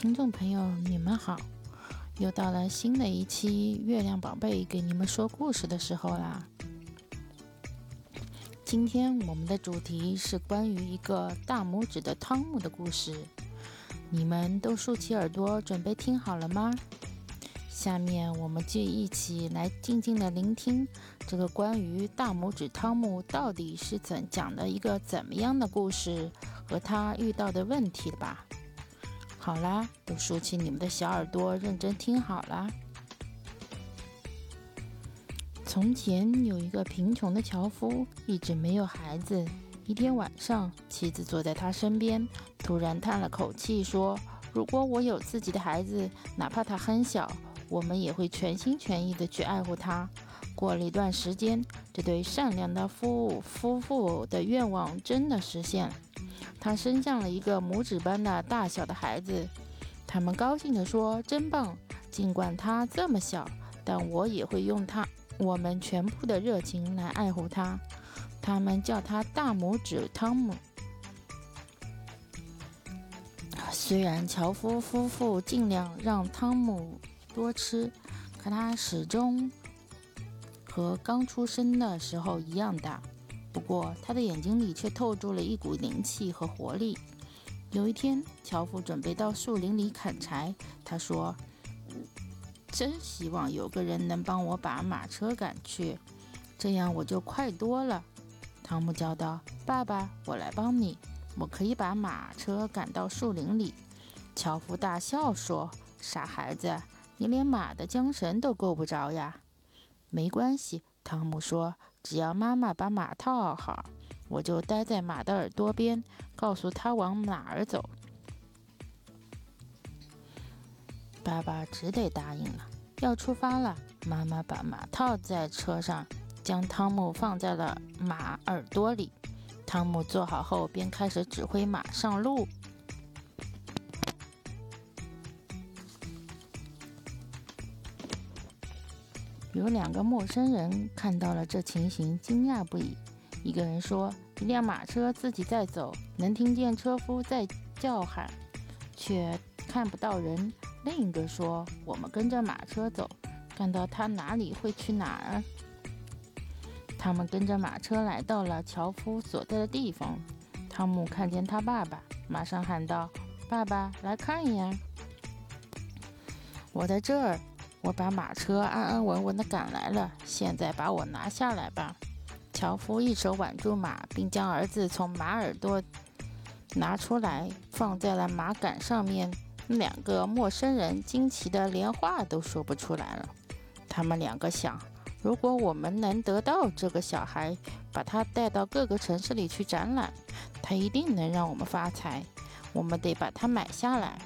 听众朋友，你们好！又到了新的一期《月亮宝贝》给你们说故事的时候啦。今天我们的主题是关于一个大拇指的汤姆的故事。你们都竖起耳朵，准备听好了吗？下面我们就一起来静静的聆听这个关于大拇指汤姆到底是怎讲的一个怎么样的故事和他遇到的问题吧。好啦，都竖起你们的小耳朵，认真听好啦。从前有一个贫穷的樵夫，一直没有孩子。一天晚上，妻子坐在他身边，突然叹了口气说：“如果我有自己的孩子，哪怕他很小，我们也会全心全意的去爱护他。”过了一段时间，这对善良的夫夫妇的愿望真的实现了。他生下了一个拇指般的大小的孩子，他们高兴地说：“真棒！尽管他这么小，但我也会用他我们全部的热情来爱护他。”他们叫他大拇指汤姆。虽然樵夫夫妇尽量让汤姆多吃，可他始终和刚出生的时候一样大。不过，他的眼睛里却透出了一股灵气和活力。有一天，樵夫准备到树林里砍柴。他说：“真希望有个人能帮我把马车赶去，这样我就快多了。”汤姆叫道：“爸爸，我来帮你，我可以把马车赶到树林里。”樵夫大笑说：“傻孩子，你连马的缰绳都够不着呀！”没关系，汤姆说。只要妈妈把马套好，我就待在马的耳朵边，告诉他往哪儿走。爸爸只得答应了。要出发了，妈妈把马套在车上，将汤姆放在了马耳朵里。汤姆坐好后，便开始指挥马上路。有两个陌生人看到了这情形，惊讶不已。一个人说：“一辆马车自己在走，能听见车夫在叫喊，却看不到人。”另一个说：“我们跟着马车走，看到他哪里会去哪儿。”他们跟着马车来到了樵夫所在的地方。汤姆看见他爸爸，马上喊道：“爸爸，来看呀！我在这儿。”我把马车安安稳稳地赶来了，现在把我拿下来吧。樵夫一手挽住马，并将儿子从马耳朵拿出来，放在了马杆上面。两个陌生人惊奇的连话都说不出来了。他们两个想：如果我们能得到这个小孩，把他带到各个城市里去展览，他一定能让我们发财。我们得把他买下来。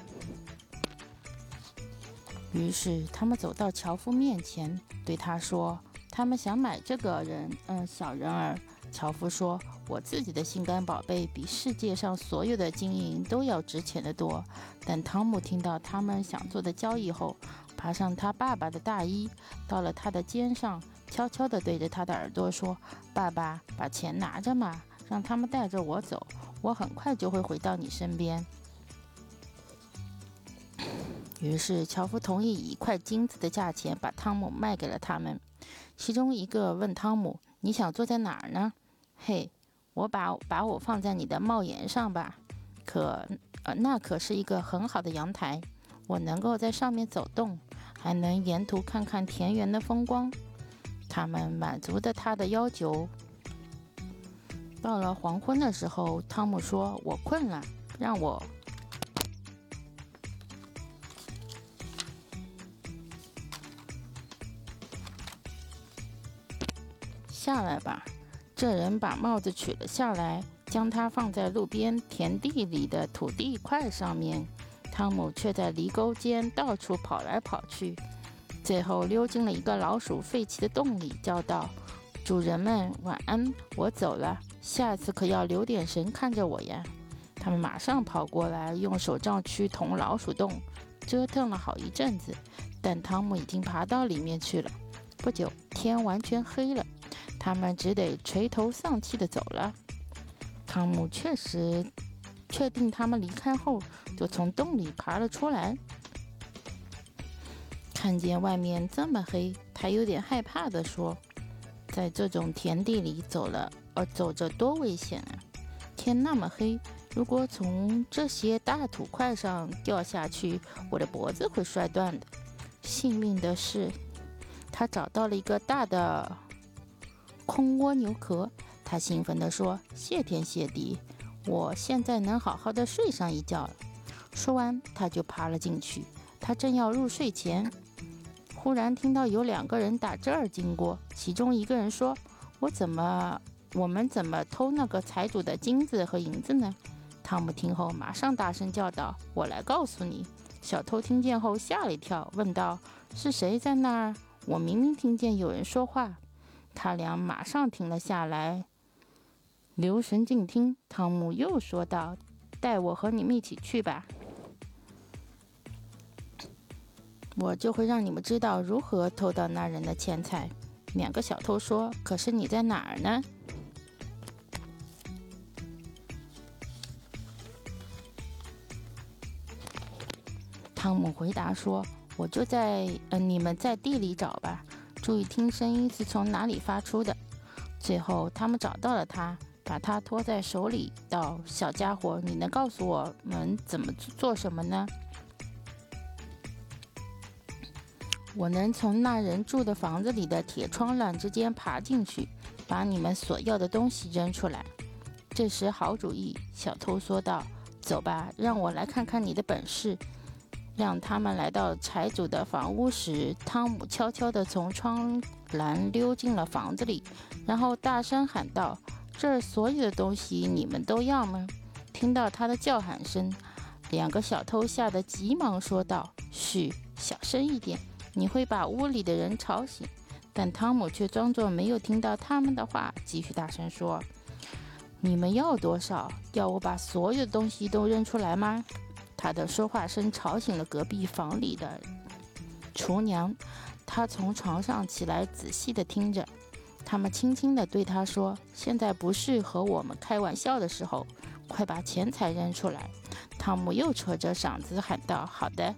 于是他们走到樵夫面前，对他说：“他们想买这个人，嗯，小人儿。”樵夫说：“我自己的心肝宝贝比世界上所有的金银都要值钱的多。”但汤姆听到他们想做的交易后，爬上他爸爸的大衣，到了他的肩上，悄悄地对着他的耳朵说：“爸爸，把钱拿着嘛，让他们带着我走，我很快就会回到你身边。”于是，樵夫同意以一块金子的价钱把汤姆卖给了他们。其中一个问汤姆：“你想坐在哪儿呢？”“嘿，我把把我放在你的帽檐上吧。可，呃，那可是一个很好的阳台，我能够在上面走动，还能沿途看看田园的风光。”他们满足了他的要求。到了黄昏的时候，汤姆说：“我困了，让我。”下来吧，这人把帽子取了下来，将它放在路边田地里的土地块上面。汤姆却在犁沟间到处跑来跑去，最后溜进了一个老鼠废弃的洞里，叫道：“主人们晚安，我走了，下次可要留点神看着我呀。”他们马上跑过来，用手杖去捅老鼠洞，折腾了好一阵子，但汤姆已经爬到里面去了。不久，天完全黑了。他们只得垂头丧气地走了。汤姆确实确定他们离开后，就从洞里爬了出来。看见外面这么黑，他有点害怕地说：“在这种田地里走了，呃，走着多危险啊！天那么黑，如果从这些大土块上掉下去，我的脖子会摔断的。幸运的是，他找到了一个大的空蜗牛壳。他兴奋地说：‘谢天谢地，我现在能好好的睡上一觉了。’说完，他就爬了进去。他正要入睡前。”忽然听到有两个人打这儿经过，其中一个人说：“我怎么，我们怎么偷那个财主的金子和银子呢？”汤姆听后马上大声叫道：“我来告诉你！”小偷听见后吓了一跳，问道：“是谁在那儿？我明明听见有人说话。”他俩马上停了下来，留神静听。汤姆又说道：“带我和你们一起去吧。”我就会让你们知道如何偷到那人的钱财。两个小偷说：“可是你在哪儿呢？”汤姆回答说：“我就在……嗯，你们在地里找吧，注意听声音是从哪里发出的。”最后，他们找到了他，把他托在手里，道：“小家伙，你能告诉我们怎么做什么呢？”我能从那人住的房子里的铁窗栏之间爬进去，把你们所要的东西扔出来。这时好主意，小偷说道：“走吧，让我来看看你的本事。”让他们来到财主的房屋时，汤姆悄悄地从窗栏溜进了房子里，然后大声喊道：“这儿所有的东西你们都要吗？”听到他的叫喊声，两个小偷吓得急忙说道：“嘘，小声一点。”你会把屋里的人吵醒，但汤姆却装作没有听到他们的话，继续大声说：“你们要多少？要我把所有的东西都扔出来吗？”他的说话声吵醒了隔壁房里的厨娘，她从床上起来，仔细地听着。他们轻轻地对他说：“现在不是和我们开玩笑的时候，快把钱财扔出来！”汤姆又扯着嗓子喊道：“好的。”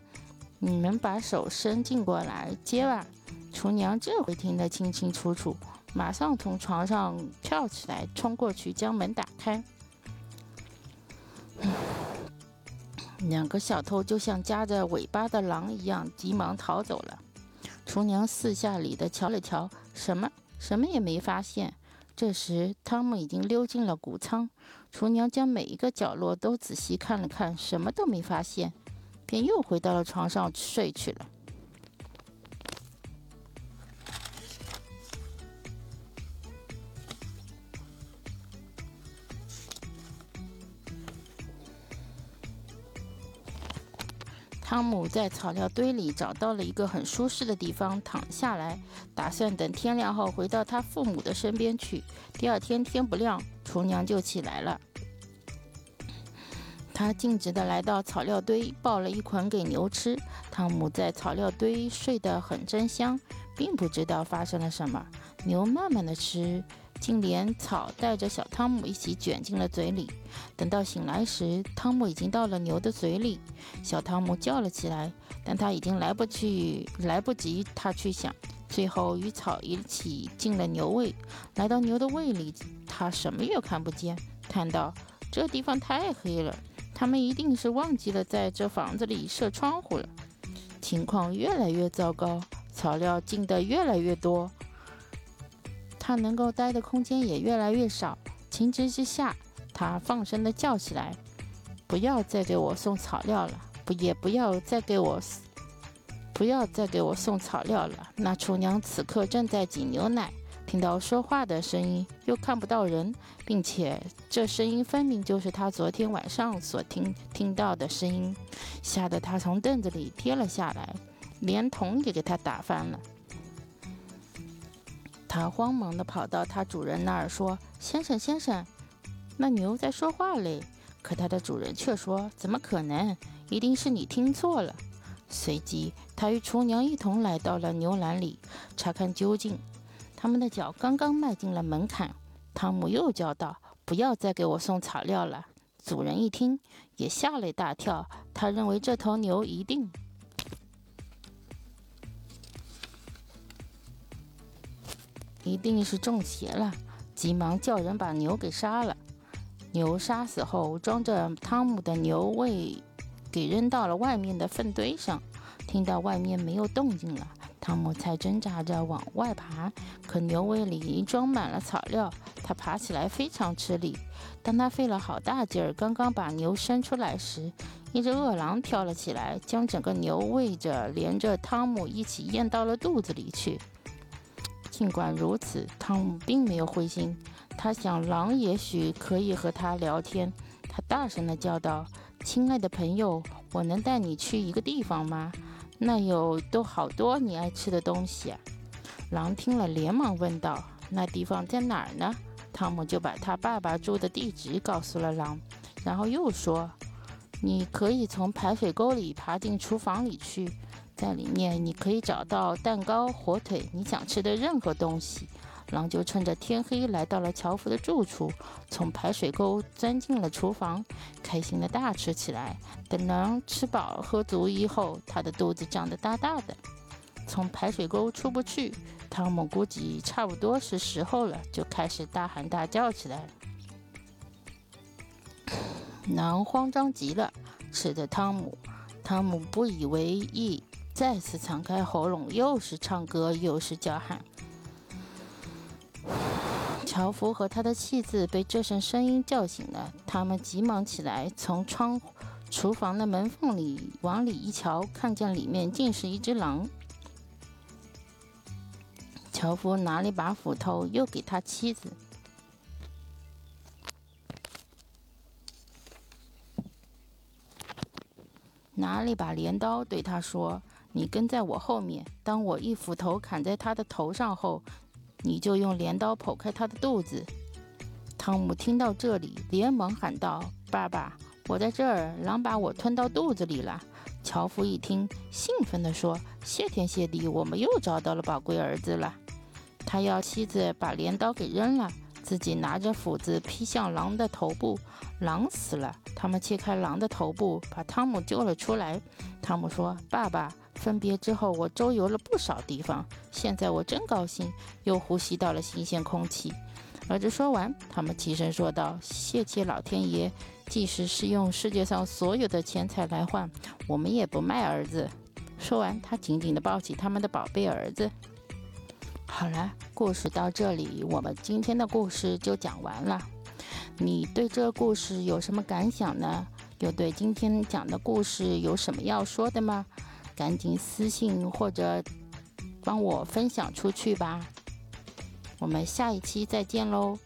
你们把手伸进过来接吧。厨娘这回听得清清楚楚，马上从床上跳起来，冲过去将门打开。两个小偷就像夹着尾巴的狼一样，急忙逃走了。厨娘四下里的瞧了瞧，什么什么也没发现。这时，汤姆已经溜进了谷仓。厨娘将每一个角落都仔细看了看，什么都没发现。便又回到了床上睡去了。汤姆在草料堆里找到了一个很舒适的地方躺下来，打算等天亮后回到他父母的身边去。第二天天不亮，厨娘就起来了。他径直地来到草料堆，抱了一捆给牛吃。汤姆在草料堆睡得很真香，并不知道发生了什么。牛慢慢地吃，竟连草带着小汤姆一起卷进了嘴里。等到醒来时，汤姆已经到了牛的嘴里。小汤姆叫了起来，但他已经来不及，来不及他去想。最后与草一起进了牛胃，来到牛的胃里，他什么也看不见，叹道：“这地方太黑了。”他们一定是忘记了在这房子里设窗户了。情况越来越糟糕，草料进得越来越多，他能够待的空间也越来越少。情急之下，他放声地叫起来：“不要再给我送草料了！不，也不要再给我，不要再给我送草料了！”那厨娘此刻正在挤牛奶。听到说话的声音，又看不到人，并且这声音分明就是他昨天晚上所听听到的声音，吓得他从凳子里跌了下来，连桶也给他打翻了。他慌忙地跑到他主人那儿说：“先生，先生，那牛在说话嘞！”可他的主人却说：“怎么可能？一定是你听错了。”随即，他与厨娘一同来到了牛栏里，查看究竟。他们的脚刚刚迈进了门槛，汤姆又叫道：“不要再给我送草料了！”主人一听，也吓了一大跳。他认为这头牛一定一定是中邪了，急忙叫人把牛给杀了。牛杀死后，装着汤姆的牛胃给扔到了外面的粪堆上。听到外面没有动静了，汤姆才挣扎着往外爬。可牛胃里装满了草料，他爬起来非常吃力。当他费了好大劲儿，刚刚把牛伸出来时，一只饿狼跳了起来，将整个牛喂着，连着汤姆一起咽到了肚子里去。尽管如此，汤姆并没有灰心。他想，狼也许可以和他聊天。他大声地叫道：“亲爱的朋友，我能带你去一个地方吗？那有都好多你爱吃的东西。”狼听了，连忙问道：“那地方在哪儿呢？”汤姆就把他爸爸住的地址告诉了狼，然后又说：“你可以从排水沟里爬进厨房里去，在里面你可以找到蛋糕、火腿，你想吃的任何东西。”狼就趁着天黑来到了樵夫的住处，从排水沟钻进了厨房，开心的大吃起来。等狼吃饱喝足以后，他的肚子胀得大大的，从排水沟出不去。汤姆估计差不多是时候了，就开始大喊大叫起来。狼慌张极了，吃着汤姆。汤姆不以为意，再次敞开喉咙，又是唱歌又是叫喊。樵夫和他的妻子被这声声音叫醒了，他们急忙起来，从窗、厨房的门缝里往里一瞧，看见里面竟是一只狼。樵夫拿了一把斧头，又给他妻子拿了一把镰刀，对他说：“你跟在我后面，当我一斧头砍在他的头上后。”你就用镰刀剖开他的肚子。汤姆听到这里，连忙喊道：“爸爸，我在这儿，狼把我吞到肚子里了。”樵夫一听，兴奋地说：“谢天谢地，我们又找到了宝贵儿子了。”他要妻子把镰刀给扔了，自己拿着斧子劈向狼的头部。狼死了，他们切开狼的头部，把汤姆救了出来。汤姆说：“爸爸。”分别之后，我周游了不少地方。现在我真高兴，又呼吸到了新鲜空气。儿子说完，他们齐声说道：“谢谢老天爷，即使是用世界上所有的钱财来换，我们也不卖儿子。”说完，他紧紧地抱起他们的宝贝儿子。好了，故事到这里，我们今天的故事就讲完了。你对这故事有什么感想呢？又对今天讲的故事有什么要说的吗？赶紧私信或者帮我分享出去吧，我们下一期再见喽。